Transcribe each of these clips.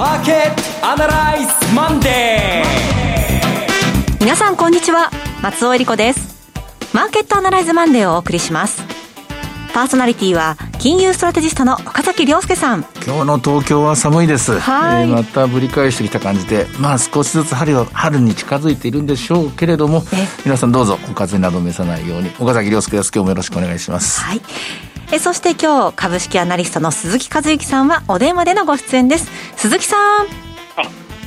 マーケットアナライズマンデー皆さんこんにちは。松尾恵理子です。マーケットアナライズマンデーをお送りします。パーソナリティは金融ストラテジストの岡崎亮介さん。今日の東京は寒いです、はい、えー、またぶり返してきた感じでまあ少しずつ春春に近づいているんでしょうけれども皆さんどうぞお風邪など召さないように岡崎亮介です。今日もよろしくお願いします。はいえそして今日株式アナリストの鈴木和之さんはお電話でのご出演です。鈴木さん。あ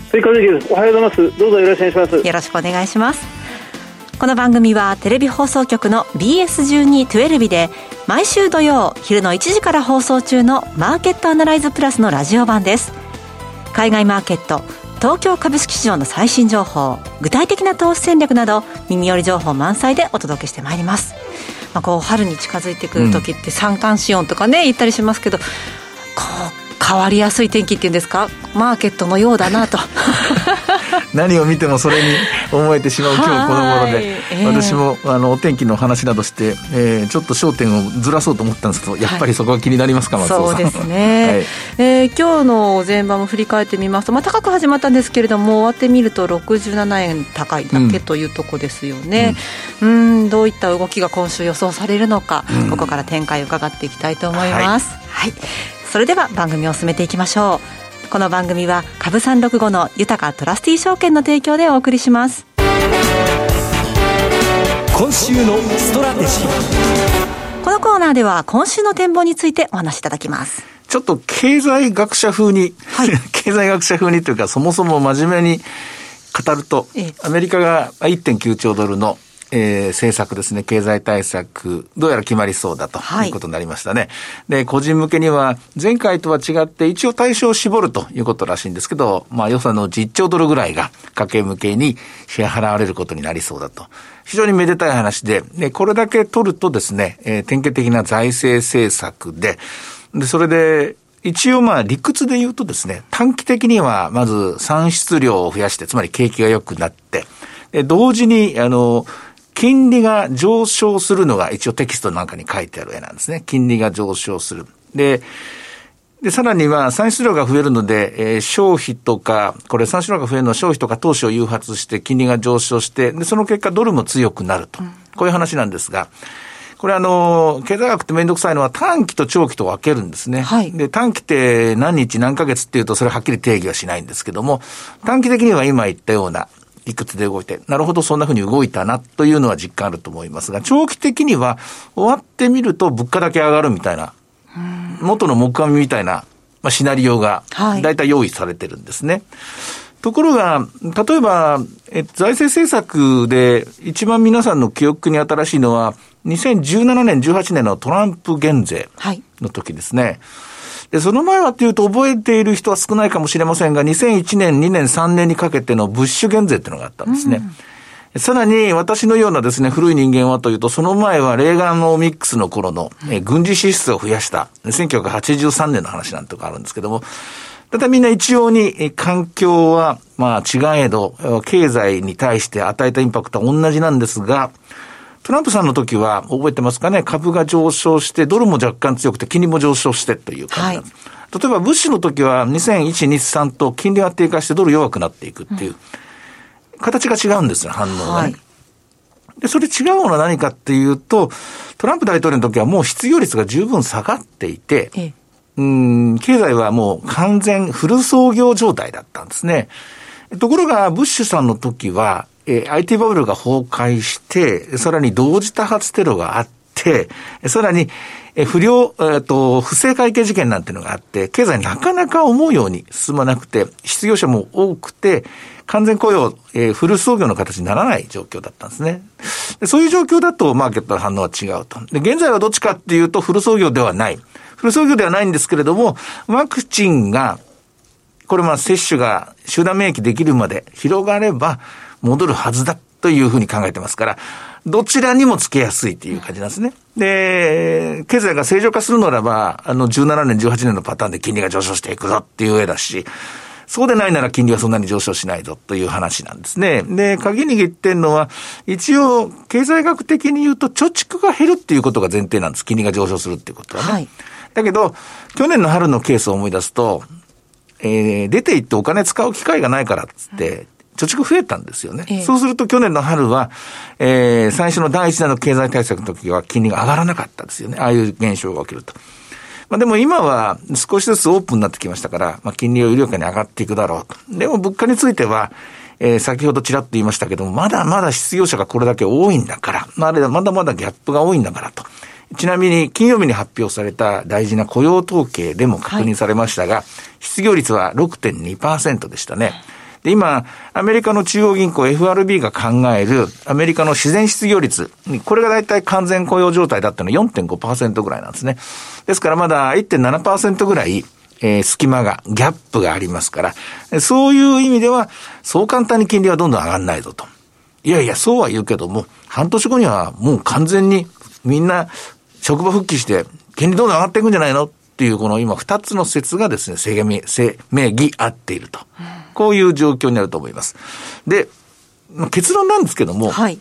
鈴木和之です。おはようございます。どうぞよろしくお願いします。よろしくお願いします。この番組はテレビ放送局の BS1212 で毎週土曜昼の1時から放送中のマーケットアナライズプラスのラジオ版です。海外マーケット東京株式市場の最新情報具体的な投資戦略など耳寄り情報満載でお届けしてまいりますまあ、こう春に近づいてくる時って三寒四温とかね言ったりしますけどこう変わりやすい天気っていうんですか？マーケットのようだなと 何を見てもそれに思えてしまう今日この頃で、えー、私もあのお天気の話などして、えー、ちょっと焦点をずらそうと思ったんですけどやっぱりそこは気になりますか、はい、松尾さん。そうですね、はい、えー、今日の前場も振り返ってみますと、まあ、高く始まったんですけれども終わってみると67円高いだけというとこですよね、うん、うん。どういった動きが今週予想されるのか、うん、ここから展開を伺っていきたいと思います、はい、はい、それでは番組を進めていきましょうこの番組は株三六五の豊かトラスティー証券の提供でお送りします。今週のストラテジー。このコーナーでは今週の展望についてお話しいただきます。ちょっと経済学者風に、はい、経済学者風にというかそもそも真面目に語ると、アメリカが1.9兆ドルのえー、政策ですね、経済対策、どうやら決まりそうだということになりましたね。はい、で、個人向けには、前回とは違って、一応対象を絞るということらしいんですけど、まあ予算の10兆ドルぐらいが家計向けに支払われることになりそうだと。非常にめでたい話で、で、これだけ取るとですね、えー、典型的な財政政策で、で、それで、一応まあ理屈で言うとですね、短期的にはまず産出量を増やして、つまり景気が良くなって、同時に、あの、金利が上昇するのが一応テキストなんかに書いてある絵なんですね。金利が上昇する。で、で、さらには産出量が増えるので、えー、消費とか、これ産出量が増えるのは消費とか投資を誘発して金利が上昇して、で、その結果ドルも強くなると。こういう話なんですが、これあの、経済学ってめんどくさいのは短期と長期と分けるんですね。はい。で、短期って何日何ヶ月っていうとそれはっきり定義はしないんですけども、短期的には今言ったような、理屈で動いて、なるほどそんなふうに動いたなというのは実感あると思いますが、長期的には終わってみると物価だけ上がるみたいな、元の木阿弥みたいな、まあ、シナリオが大体用意されてるんですね。はい、ところが、例えば、え財政政策で一番皆さんの記憶に新しいのは、2017年、18年のトランプ減税の時ですね。はいで、その前はっていうと覚えている人は少ないかもしれませんが、2001年、2年、3年にかけてのブッシュ減税っていうのがあったんですね。うん、さらに、私のようなですね、古い人間はというと、その前はレーガンオミックスの頃の、え軍事支出を増やした、1983年の話なんとかあるんですけども、ただみんな一様に環境は、まあ違えど、経済に対して与えたインパクトは同じなんですが、トランプさんの時は、覚えてますかね、株が上昇して、ドルも若干強くて、金利も上昇してという感じなんです。はい、例えば、ブッシュの時は、2001、2、3と金利が低下して、ドル弱くなっていくっていう、形が違うんですよ、反応が、ね。はい、で、それ違うのは何かっていうと、トランプ大統領の時はもう失業率が十分下がっていて、ええ、うん、経済はもう完全フル創業状態だったんですね。ところが、ブッシュさんの時は、えー、IT バブルが崩壊して、さらに同時多発テロがあって、さらに、え不良、えっ、と、不正会計事件なんていうのがあって、経済なかなか思うように進まなくて、失業者も多くて、完全雇用、えー、フル創業の形にならない状況だったんですね。でそういう状況だと、マーケットの反応は違うと。で、現在はどっちかっていうと、フル創業ではない。フル創業ではないんですけれども、ワクチンが、これまあ接種が集団免疫できるまで広がれば、戻るはずだというふうに考えてますから、どちらにもつけやすいという感じなんですね。で、経済が正常化するならば、あの17年、18年のパターンで金利が上昇していくぞっていう上だし、そうでないなら金利はそんなに上昇しないぞという話なんですね。で、鍵握ってるのは、一応、経済学的に言うと、貯蓄が減るっていうことが前提なんです。金利が上昇するっていうことはね。はい、だけど、去年の春のケースを思い出すと、えー、出て行ってお金使う機会がないからっつって、貯蓄増えたんですよね。えそうすると去年の春は、えー、最初の第一弾の経済対策の時は金利が上がらなかったですよね。ああいう現象が起きると。まあでも今は少しずつオープンになってきましたから、まあ金利は緩やかに上がっていくだろうと。でも物価については、えー、先ほどちらっと言いましたけども、まだまだ失業者がこれだけ多いんだから、まだまだまだギャップが多いんだからと。ちなみに金曜日に発表された大事な雇用統計でも確認されましたが、はい、失業率は6.2%でしたね。で、今、アメリカの中央銀行 FRB が考えるアメリカの自然失業率、これが大体完全雇用状態だったのは4.5%ぐらいなんですね。ですからまだ1.7%ぐらい、えー、隙間が、ギャップがありますから、そういう意味では、そう簡単に金利はどんどん上がらないぞと。いやいや、そうは言うけども、半年後にはもう完全にみんな職場復帰して、金利どんどん上がっていくんじゃないのっていう、この今二つの説がですね、せめ、せめぎ合っていると。こういう状況になると思います。で、結論なんですけども、はい。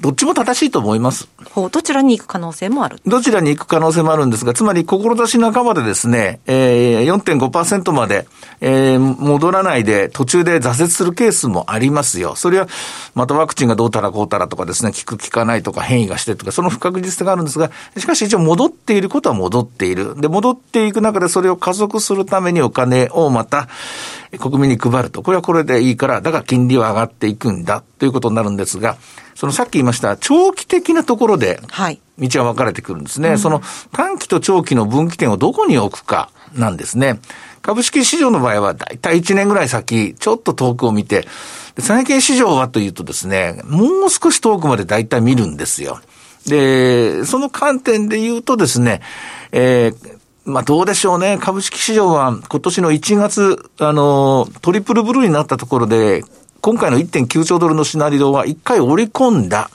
どっちも正しいと思います。ほう、どちらに行く可能性もあるどちらに行く可能性もあるんですが、つまり、志半ばでですね、えー、4.5%まで、えー、戻らないで、途中で挫折するケースもありますよ。それは、またワクチンがどうたらこうたらとかですね、効く効かないとか変異がしてとか、その不確実性があるんですが、しかし一応戻っていることは戻っている。で、戻っていく中でそれを加速するためにお金をまた、国民に配ると。これはこれでいいから、だから金利は上がっていくんだということになるんですが、そのさっき言いました長期的なところで、道は分かれてくるんですね。はい、その短期と長期の分岐点をどこに置くかなんですね。株式市場の場合はだいたい1年ぐらい先、ちょっと遠くを見て、債券市場はというとですね、もう少し遠くまでだいたい見るんですよ。で、その観点で言うとですね、えー、まあどうでしょうね。株式市場は今年の1月、あの、トリプルブルーになったところで、今回の1.9兆ドルのシナリオは一回織り込んだ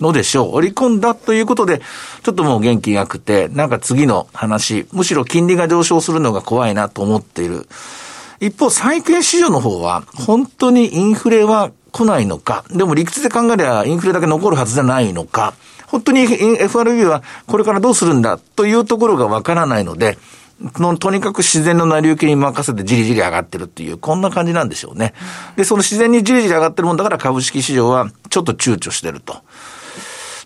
のでしょう。はい、織り込んだということで、ちょっともう元気がくて、なんか次の話、むしろ金利が上昇するのが怖いなと思っている。一方、債券市場の方は、本当にインフレは来ないのか、でも理屈で考えればインフレだけ残るはずじゃないのか、本当に FRB はこれからどうするんだ？というところがわからないので、の、とにかく自然の成り行きに任せてじりじり上がってるっていう、こんな感じなんでしょうね。で、その自然にじりじり上がってるもんだから株式市場はちょっと躊躇してると。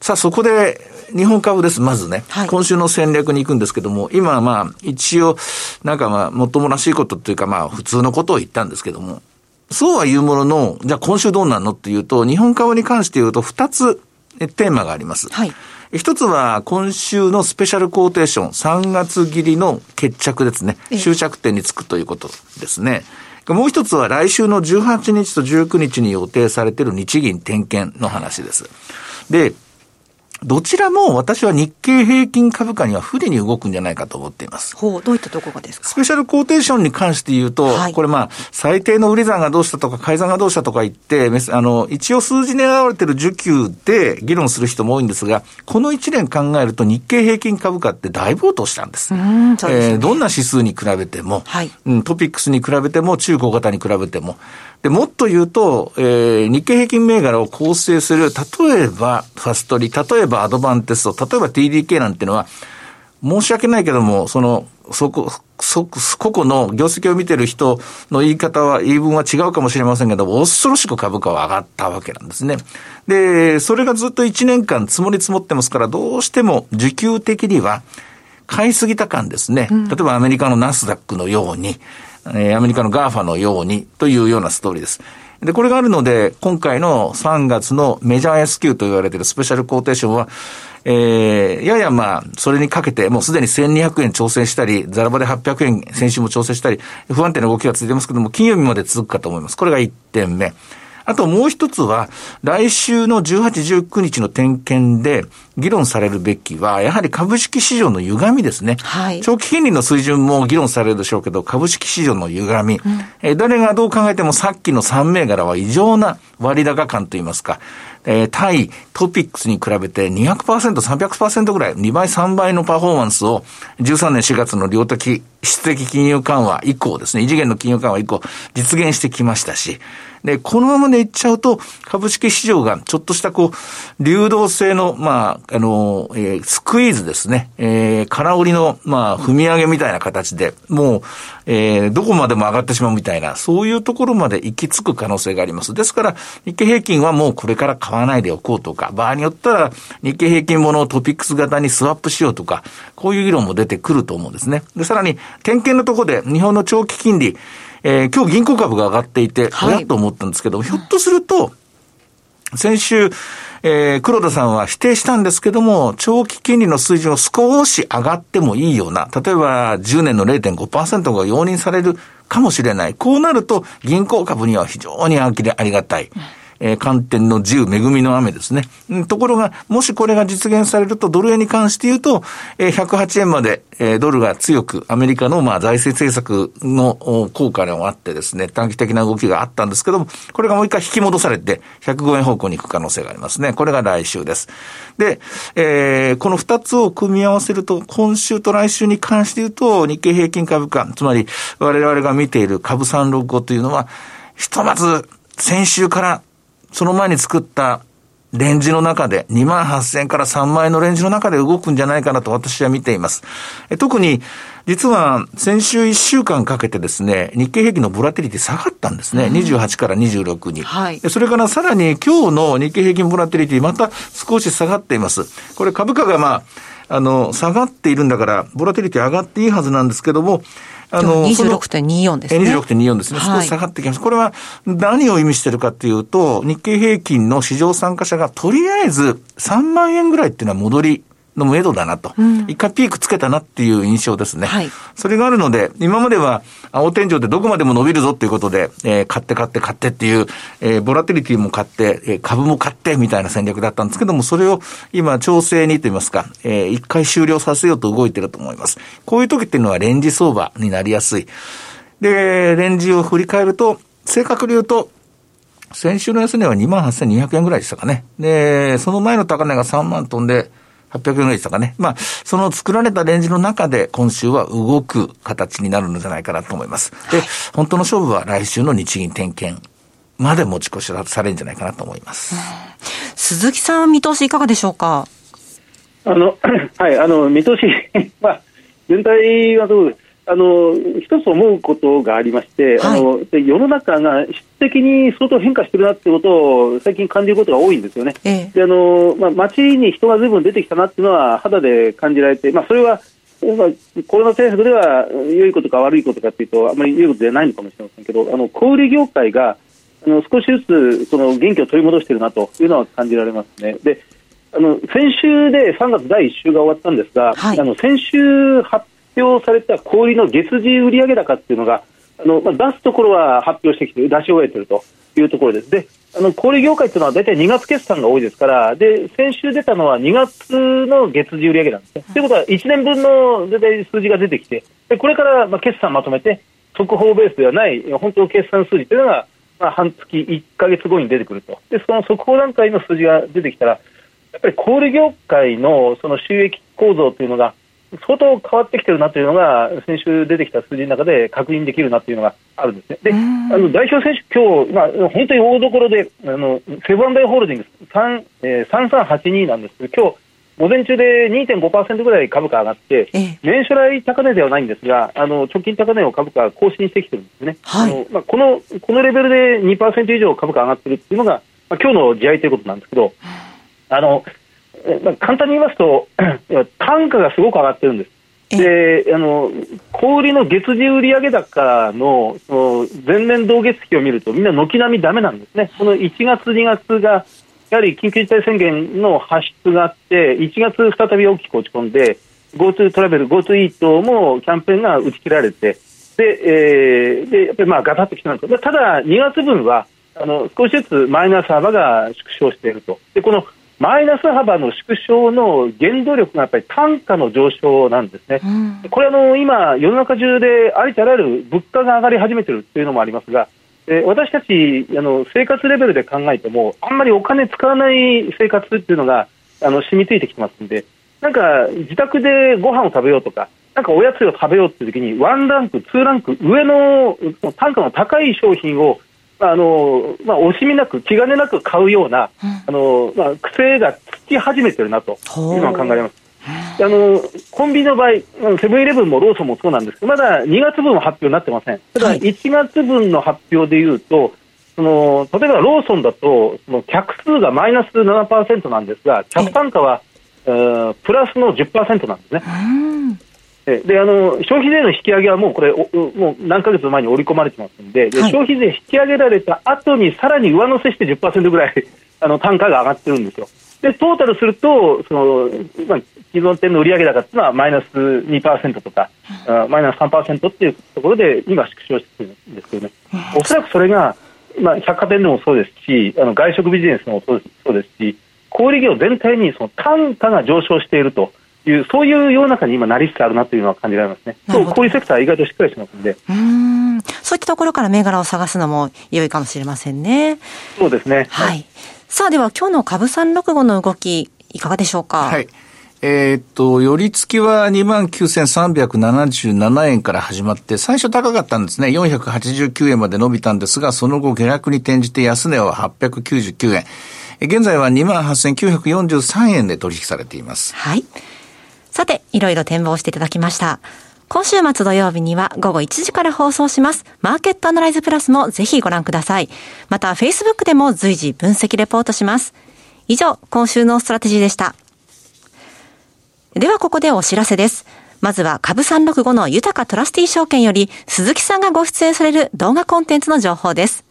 さあ、そこで、日本株です、まずね。はい、今週の戦略に行くんですけども、今まあ、一応、なんかまあ、もっともらしいことっていうかまあ、普通のことを言ったんですけども、そうは言うものの、じゃあ今週どうなんのっていうと、日本株に関して言うと、二つテーマがあります。はい。一つは今週のスペシャルコーテーション、3月切りの決着ですね。終着点につくということですね。もう一つは来週の18日と19日に予定されている日銀点検の話です。で、どちらも私は日経平均株価には不利に動くんじゃないかと思っています。ほう、どういったところがですか？スペシャルコーテーションに関して言うと、はい、これまあ、最低の売り算がどうしたとか、改ざんがどうしたとか言って、あの、一応数字に現れてる需給で議論する人も多いんですが、この1年考えると日経平均株価って大暴騰したんです。うんですね、えー、どんな指数に比べても、はい、うん、トピックスに比べても、中小型に比べても、で、もっと言うと、えー、日経平均銘柄を構成する、例えばファストリ、例えばアドバンテスト、例えば TDK なんていうのは、申し訳ないけども、その、そこ、そ、個々の業績を見てる人の言い方は、言い分は違うかもしれませんけども、恐ろしく株価は上がったわけなんですね。で、それがずっと1年間積もり積もってますから、どうしても需給的には、買いすぎた感ですね。例えばアメリカのナスダックのように、えー、アメリカの GAFA のようにというようなストーリーです。で、これがあるので、今回の3月のメジャー SQ と言われているスペシャルコーテーションは、えー、ややまあ、それにかけて、もうすでに1200円調整したり、ザラバで800円、先週も調整したり、不安定な動きが続いてますけども、金曜日まで続くかと思います。これが1点目。あともう一つは、来週の18、19日の点検で議論されるべきは、やはり株式市場の歪みですね。はい。長期金利の水準も議論されるでしょうけど、株式市場の歪み。うん、え誰がどう考えてもさっきの3銘柄は異常な割高感といいますか、えー、対トピックスに比べて200%、300%ぐらい、2倍、3倍のパフォーマンスを13年4月の量的質的金融緩和以降ですね、異次元の金融緩和以降、実現してきましたし、で、このままでいっちゃうと、株式市場がちょっとしたこう、流動性の、まあ、あの、えー、スクイーズですね、えー、空売りの、まあ、踏み上げみたいな形で、もう、えー、どこまでも上がってしまうみたいな、そういうところまで行き着く可能性があります。ですから、日経平均はもうこれから買わないでおこうとか、場合によったら、日経平均ものをトピックス型にスワップしようとか、こういう議論も出てくると思うんですね。で、さらに、点検のところで、日本の長期金利、えー、今日銀行株が上がっていて、はい、と思ったんですけど、ひょっとすると、先週、えー、黒田さんは否定したんですけども、長期金利の水準を少し上がってもいいような、例えば10年の0.5%が容認されるかもしれない。こうなると、銀行株には非常にありがたい。うんえー、寒天の自由、恵みの雨ですね。ところが、もしこれが実現されると、ドル円に関して言うと、えー、108円まで、えー、ドルが強く、アメリカの、まあ、財政政策の効果もあってですね、短期的な動きがあったんですけども、これがもう一回引き戻されて、105円方向に行く可能性がありますね。これが来週です。で、えー、この二つを組み合わせると、今週と来週に関して言うと、日経平均株価、つまり我々が見ている株365というのは、ひとまず先週からその前に作ったレンジの中で、2万8000から3万円のレンジの中で動くんじゃないかなと私は見ています。特に、実は先週1週間かけてですね、日経平均のボラティリティ下がったんですね。うん、28から26に。はい。それからさらに今日の日経平均ボラティリティまた少し下がっています。これ株価がまあ、あの、下がっているんだから、ボラティリティ上がっていいはずなんですけども、あの、26.24ですね。26.24ですね。少し下がってきます。これは何を意味しているかというと、日経平均の市場参加者がとりあえず3万円ぐらいっていうのは戻りの目処だなと。うん、一回ピークつけたなっていう印象ですね。はい。それがあるので、今までは青天井でどこまでも伸びるぞっていうことで、えー、買って買って買ってっていう、えー、ボラティリティも買って、えー、株も買ってみたいな戦略だったんですけども、それを今調整にと言いますか、えー、一回終了させようと動いてると思います。こういう時っていうのはレンジ相場になりやすい。で、レンジを振り返ると、正確に言うと、先週の安値は28,200円ぐらいでしたかね。で、その前の高値が3万飛んで、800円ぐらいでしたかね。まあ、その作られたレンジの中で今週は動く形になるのじゃないかなと思います。で、本当の勝負は来週の日銀点検まで持ち越しされるんじゃないかなと思います。鈴木さん、見通しいかがでしょうか？あの、はい、あの、見通し、まあ、全体はどうですあの一つ思うことがありまして、はい、あの世の中が質的に相当変化してるなってことを最近感じることが多いんですよね。ええ、であのまあ、街に人がずいぶん出てきたなっていうのは肌で感じられて、まあ、それはまあ、コロナ政策では良いことか悪いことかというとあまり良いことではないのかもしれませんけどあの小売業界があの少しずつその元気を取り戻しているなというのは感じられますね。であの先週で3月第1週が終わったんですが、はい、あの先週発表された小売の月次売上高っていうのが、あのまあ、出すところは発表してきて、出し終えてるというところです。であの小売業界っていうのは大体2月決算が多いですから、で先週出たのは2月の月次売上なんですね。ということは、1年分の大体数字が出てきて、でこれからまあ決算まとめて、速報ベースではない、本当の決算数字というのが、まあ、半月、1か月後に出てくると、でその速報段階の数字が出てきたら、やっぱり小売業界のその収益構造というのが、相当変わってきてるなというのが、先週出てきた数字の中で確認できるなというのがあるんですね。で、あの代表選手、今日、まあ、本当に大所で、あのセブンダイ・ホールディングス3、えー、3382なんですけど、今日午前中で2.5%ぐらい株価上がって、年初来高値ではないんですが、あの直近高値を株価更新してきてるんですね。はい、あのまあ、このこのレベルで2%以上株価上がってるっていうのが、まあ、今日の試合ということなんですけど、あのまあ、簡単に言いますと、単価がすごく上がってるんです。であの小売りの月次売上高のその前年同月比を見るとみんな軒並みだめなんですね、この1月、2月がやはり緊急事態宣言の発出があって、1月再び大きく落ち込んで、GoTo トラベル、GoTo イートもキャンペーンが打ち切られて、で、えー、でやっぱりまあガタッときたんですただ、2月分はあの少しずつマイナス幅が縮小していると。でこのマイナス幅の縮小の原動力がやっぱり単価の上昇なんですね、うん、これあの、今、世の中中でありとあらゆる物価が上がり始めているというのもありますが、え私たちあの生活レベルで考えても、あんまりお金使わない生活っていうのがあの染みついてきてますんで、なんか自宅でご飯を食べようとか、なんかおやつを食べようっていう時に、ワンランク、ツーランク上の単価の高い商品を、あのまあ、惜しみなく、気兼ねなく買うような、うん、あのまあ、癖がつき始めてるなと、今考えます。あのコンビニの場合、セブンイレブンもローソンもそうなんですけど、まだ2月分は発表になってません。ただ、1月分の発表でいうと、その例えばローソンだと、その客数がマイナス7%なんですが、客単価は、えー、プラスの10%なんですね。であの消費税の引き上げはもうこれもう何ヶ月前に織り込まれてますんで、で消費税引き上げられた後にさらに上乗せして10%ぐらい あの単価が上がってるんですよ。でトータルするとその、まあ、既存店の売上高っていうのはマイナス2%とか、うん、マイナス3%っていうところで今縮小してるんですけどね、おそらくそれが、まあ、百貨店でもそうですしあの外食ビジネスもそうですそうですし小売業全体にその単価が上昇しているというそういう世の中に今なりつつあるなというのは感じられますね。そうこういうセクターは意外としっかりしますんで。うんそういったところから銘柄を探すのも良いかもしれませんね。そうですね。はい、はい、さあでは今日の株三六五の動きいかがでしょうか？はい。えー、っと、寄り付きは29,377円から始まって、最初高かったんですね。489円まで伸びたんですが、その後下落に転じて安値は899円。現在は28,943円で取引されています。はい。さて、いろいろ展望していただきました。今週末土曜日には午後1時から放送します。マーケットアナライズプラスもぜひご覧ください。また、Facebook でも随時分析レポートします。以上、今週のストラテジーでした。ではここでお知らせです。まずは株365の豊トラスティ証券より鈴木さんがご出演される動画コンテンツの情報です。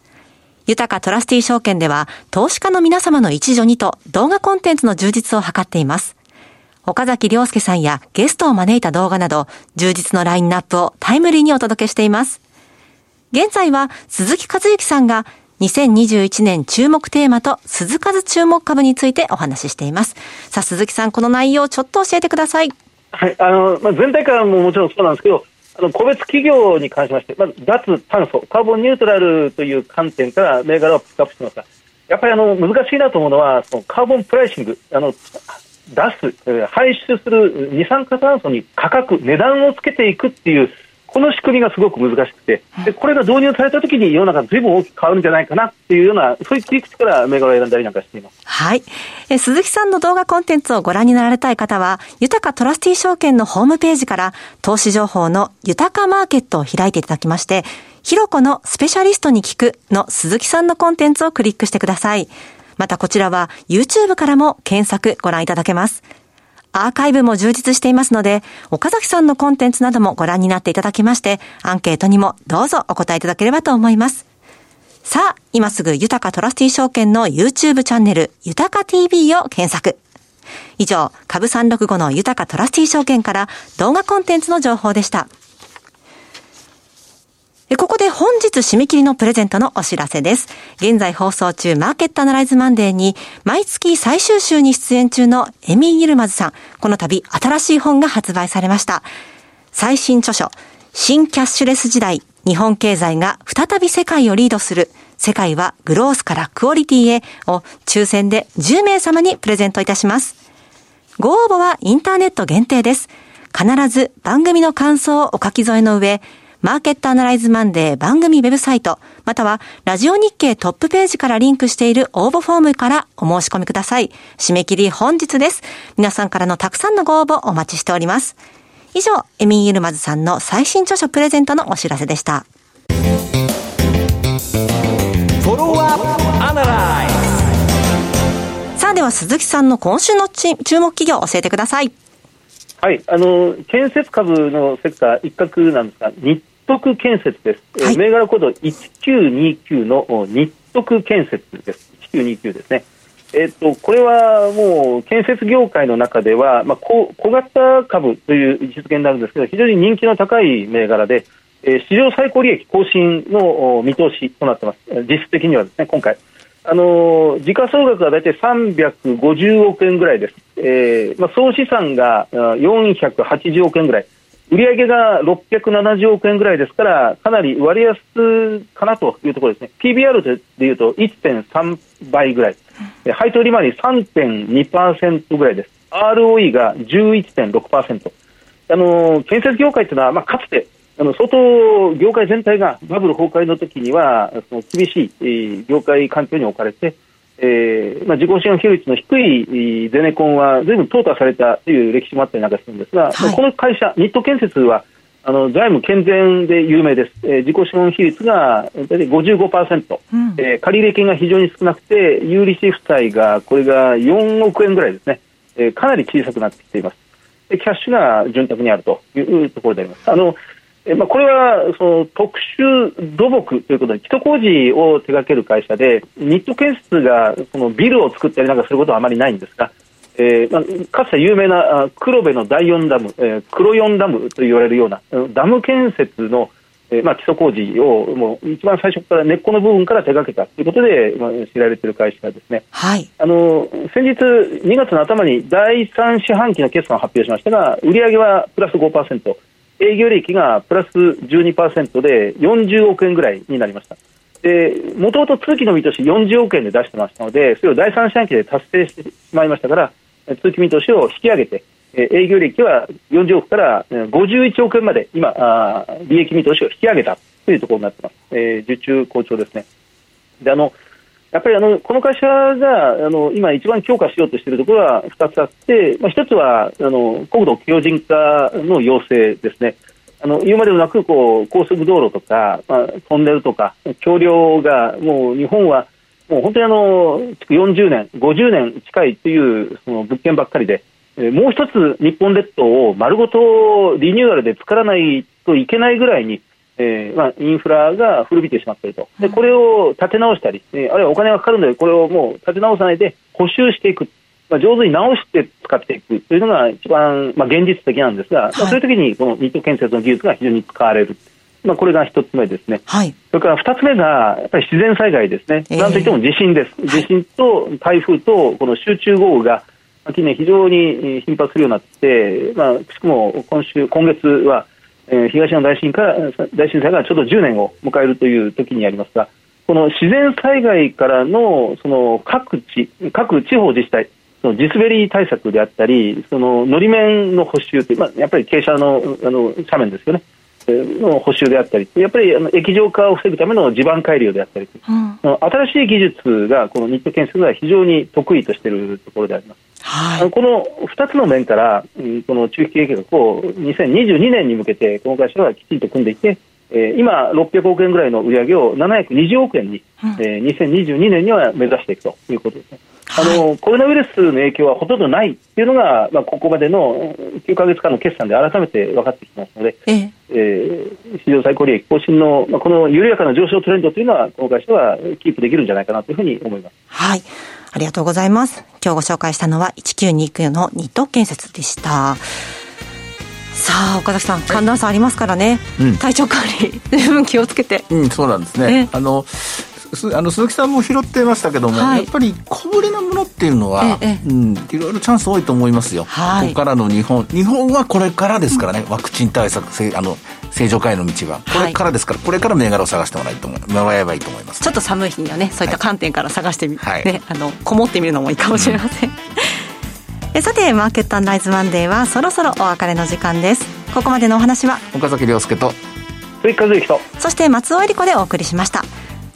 豊かトラスティ証券では投資家の皆様の一助にと動画コンテンツの充実を図っています。岡崎良介さんやゲストを招いた動画など充実のラインナップをタイムリーにお届けしています。現在は鈴木和之さんが2021年注目テーマと鈴数注目株についてお話ししています。さあ、鈴木さん、この内容をちょっと教えてください。はい、あの、まあ、全体からももちろんそうなんですけど、あの個別企業に関しまして、まず脱炭素、カーボンニュートラルという観点から銘柄をピックアップしてますが、やっぱりあの難しいなと思うのは、そのカーボンプライシング、あの出す、排出する二酸化炭素に価格、値段をつけていくっていう、この仕組みがすごく難しくて、でこれが導入されたときに世の中ずいぶん大きく変わるんじゃないかなっていうような、そういう切り口から銘柄を選んだりなんかしています。はい。え鈴木さんの動画コンテンツをご覧になられたい方は、豊かトラスティ証券のホームページから投資情報の豊かマーケットを開いていただきまして、ひろこのスペシャリストに聞くの鈴木さんのコンテンツをクリックしてください。またこちらは YouTube からも検索ご覧いただけます。アーカイブも充実していますので、岡崎さんのコンテンツなどもご覧になっていただきまして、アンケートにもどうぞお答えいただければと思います。さあ、今すぐ豊かトラスティ証券の YouTube チャンネル、豊か TV を検索。以上、株365の豊トラスティ証券から動画コンテンツの情報でした。で本日締め切りのプレゼントのお知らせです。現在放送中マーケットアナライズマンデーに毎月最終週に出演中のエミン・ユルマズさん。この度新しい本が発売されました。最新著書、新キャッシュレス時代、日本経済が再び世界をリードする。世界はグロースからクオリティへを抽選で10名様にプレゼントいたします。ご応募はインターネット限定です。必ず番組の感想をお書き添えの上、マーケットアナライズマンデー番組ウェブサイト、またはラジオ日経トップページからリンクしている応募フォームからお申し込みください。締め切り本日です。皆さんからのたくさんのご応募お待ちしております。以上、エミン・ユルマズさんの最新著書プレゼントのお知らせでした。さあでは鈴木さんの今週の注目企業を教えてください。はい、あの建設株のセクター一角なんですが、日徳建設です。はい、銘柄コード1929の日徳建設です。1929ですね。えっと、これはもう建設業界の中では、まあ、小小型株という位置づけになるんですけど、非常に人気の高い銘柄で、えー、史上最高利益更新の見通しとなっています。実質的にはですね、今回。あの時価総額は大体350億円ぐらいです。えーまあ、総資産が480億円ぐらい。売上が670億円ぐらいですから、かなり割安かなというところですね。PBR でいうと1.3倍ぐらい。配当利回り3.2%ぐらいです。ROE が11.6%。あの建設業界というのは、まあ、かつてあの相当業界全体がバブル崩壊の時にはその厳しい、業界環境に置かれて、えーまあ、自己資本比率の低いゼネコンはずいぶん淘汰されたという歴史もあったりなんかするんですが、はい、この会社、ニット建設はあの財務健全で有名です、えー、自己資本比率が大体55%、うん、えー、借入金が非常に少なくて、有利子負債がこれが4億円ぐらいですね、えー、かなり小さくなってきています。キャッシュが潤沢にあるというところであります。あのえまあ、これはその特殊土木ということで、基礎工事を手掛ける会社で、ニット建設がそのビルを作ったりなんかすることはあまりないんですが、えーまあ、かつて有名な黒部の第4ダム、えー、黒4ダムと言われるようなダム建設の、えーまあ、基礎工事をもう一番最初から根っこの部分から手掛けたということで、まあ、知られている会社ですね、はい、あの先日、2月の頭に第3四半期の決算を発表しましたが、売上はプラス5%。営業利益がプラス12%で40億円ぐらいになりました。もともと通期の見通し40億円で出してましたので、それを第3四半期で達成してしまいましたから、通期見通しを引き上げて、営業利益は40億から51億円まで今、利益見通しを引き上げたというところになってます。えー、受注好調ですね。であのやっぱりあのこの会社があの今、一番強化しようとしているところは2つあって、まあ、1つはあの国土強靭化の要請ですね。あの言うまでもなくこう高速道路とか、まあ、トンネルとか橋梁がもう日本はもう本当にあの40年、50年近いというその物件ばっかりで、もう一つ日本列島を丸ごとリニューアルで作らないといけないぐらいにえーまあ、インフラが古びてしまっていると、でこれを立て直したり、えー、あるいはお金がかかるので、これをもう立て直さないで補修していく、まあ、上手に直して使っていく。というのが一番、まあ、現実的なんですが、はい、まあ、そういう時にこのニット建設の技術が非常に使われる。まあ、これが一つ目ですね、はい、それから二つ目がやっぱり自然災害ですね、えー、なんといっても地震です、地震と台風とこの集中豪雨が近年、非常に頻発するようになって、まあ、くしくも今週、今月はえー、東日本大震から大震災がちょうど10年を迎えるという時にありますが、この自然災害からのその各地、各地方自治体、その地滑り対策であったり、そののり面の補修という、まあ、やっぱり傾斜のあの斜面ですよね。の補修であったり、やっぱりあの液状化を防ぐための地盤改良であったり、うん、新しい技術がこのニット建設は非常に得意としているところであります。はい、この2つの面から、この中期経営計画を2022年に向けて、この会社はきちんと組んでいて、えー、今、600億円ぐらいの売り上げを720億円に、うん、えー、2022年には目指していくということですね。あの、はい、コロナウイルスの影響はほとんどないっていうのが、まあ、ここまでの9か月間の決算で改めて分かってきますので、えええー、史上最高利益更新の、まあ、この緩やかな上昇トレンドというのは、この会社はキープできるんじゃないかなというふうに思います。はい。ありがとうございます。今日ご紹介したのは1929のニット建設でした。さあ岡崎さん寒暖差ありますからね、うん、体調管理 十分気をつけて。うんそうなんですね。あのあの鈴木さんも拾ってましたけども、はい、やっぱり小ぶりなものっていうのは、ええ、うん、いろいろチャンス多いと思いますよ、はい、ここからの日本日本はこれからですからね、うん、ワクチン対策あの正常化への道は。これからですから、はい、これから銘柄を探してもらいと思もらえばいいと思います、ちょっと寒い日にはねそういった観点から探してみ、はい、ね、あのこもってみるのもいいかもしれません、うさてマーケットアンライズマンデーはそろそろお別れの時間です。ここまでのお話は岡崎亮介と鈴木和之と。そして松尾恵理子でお送りしました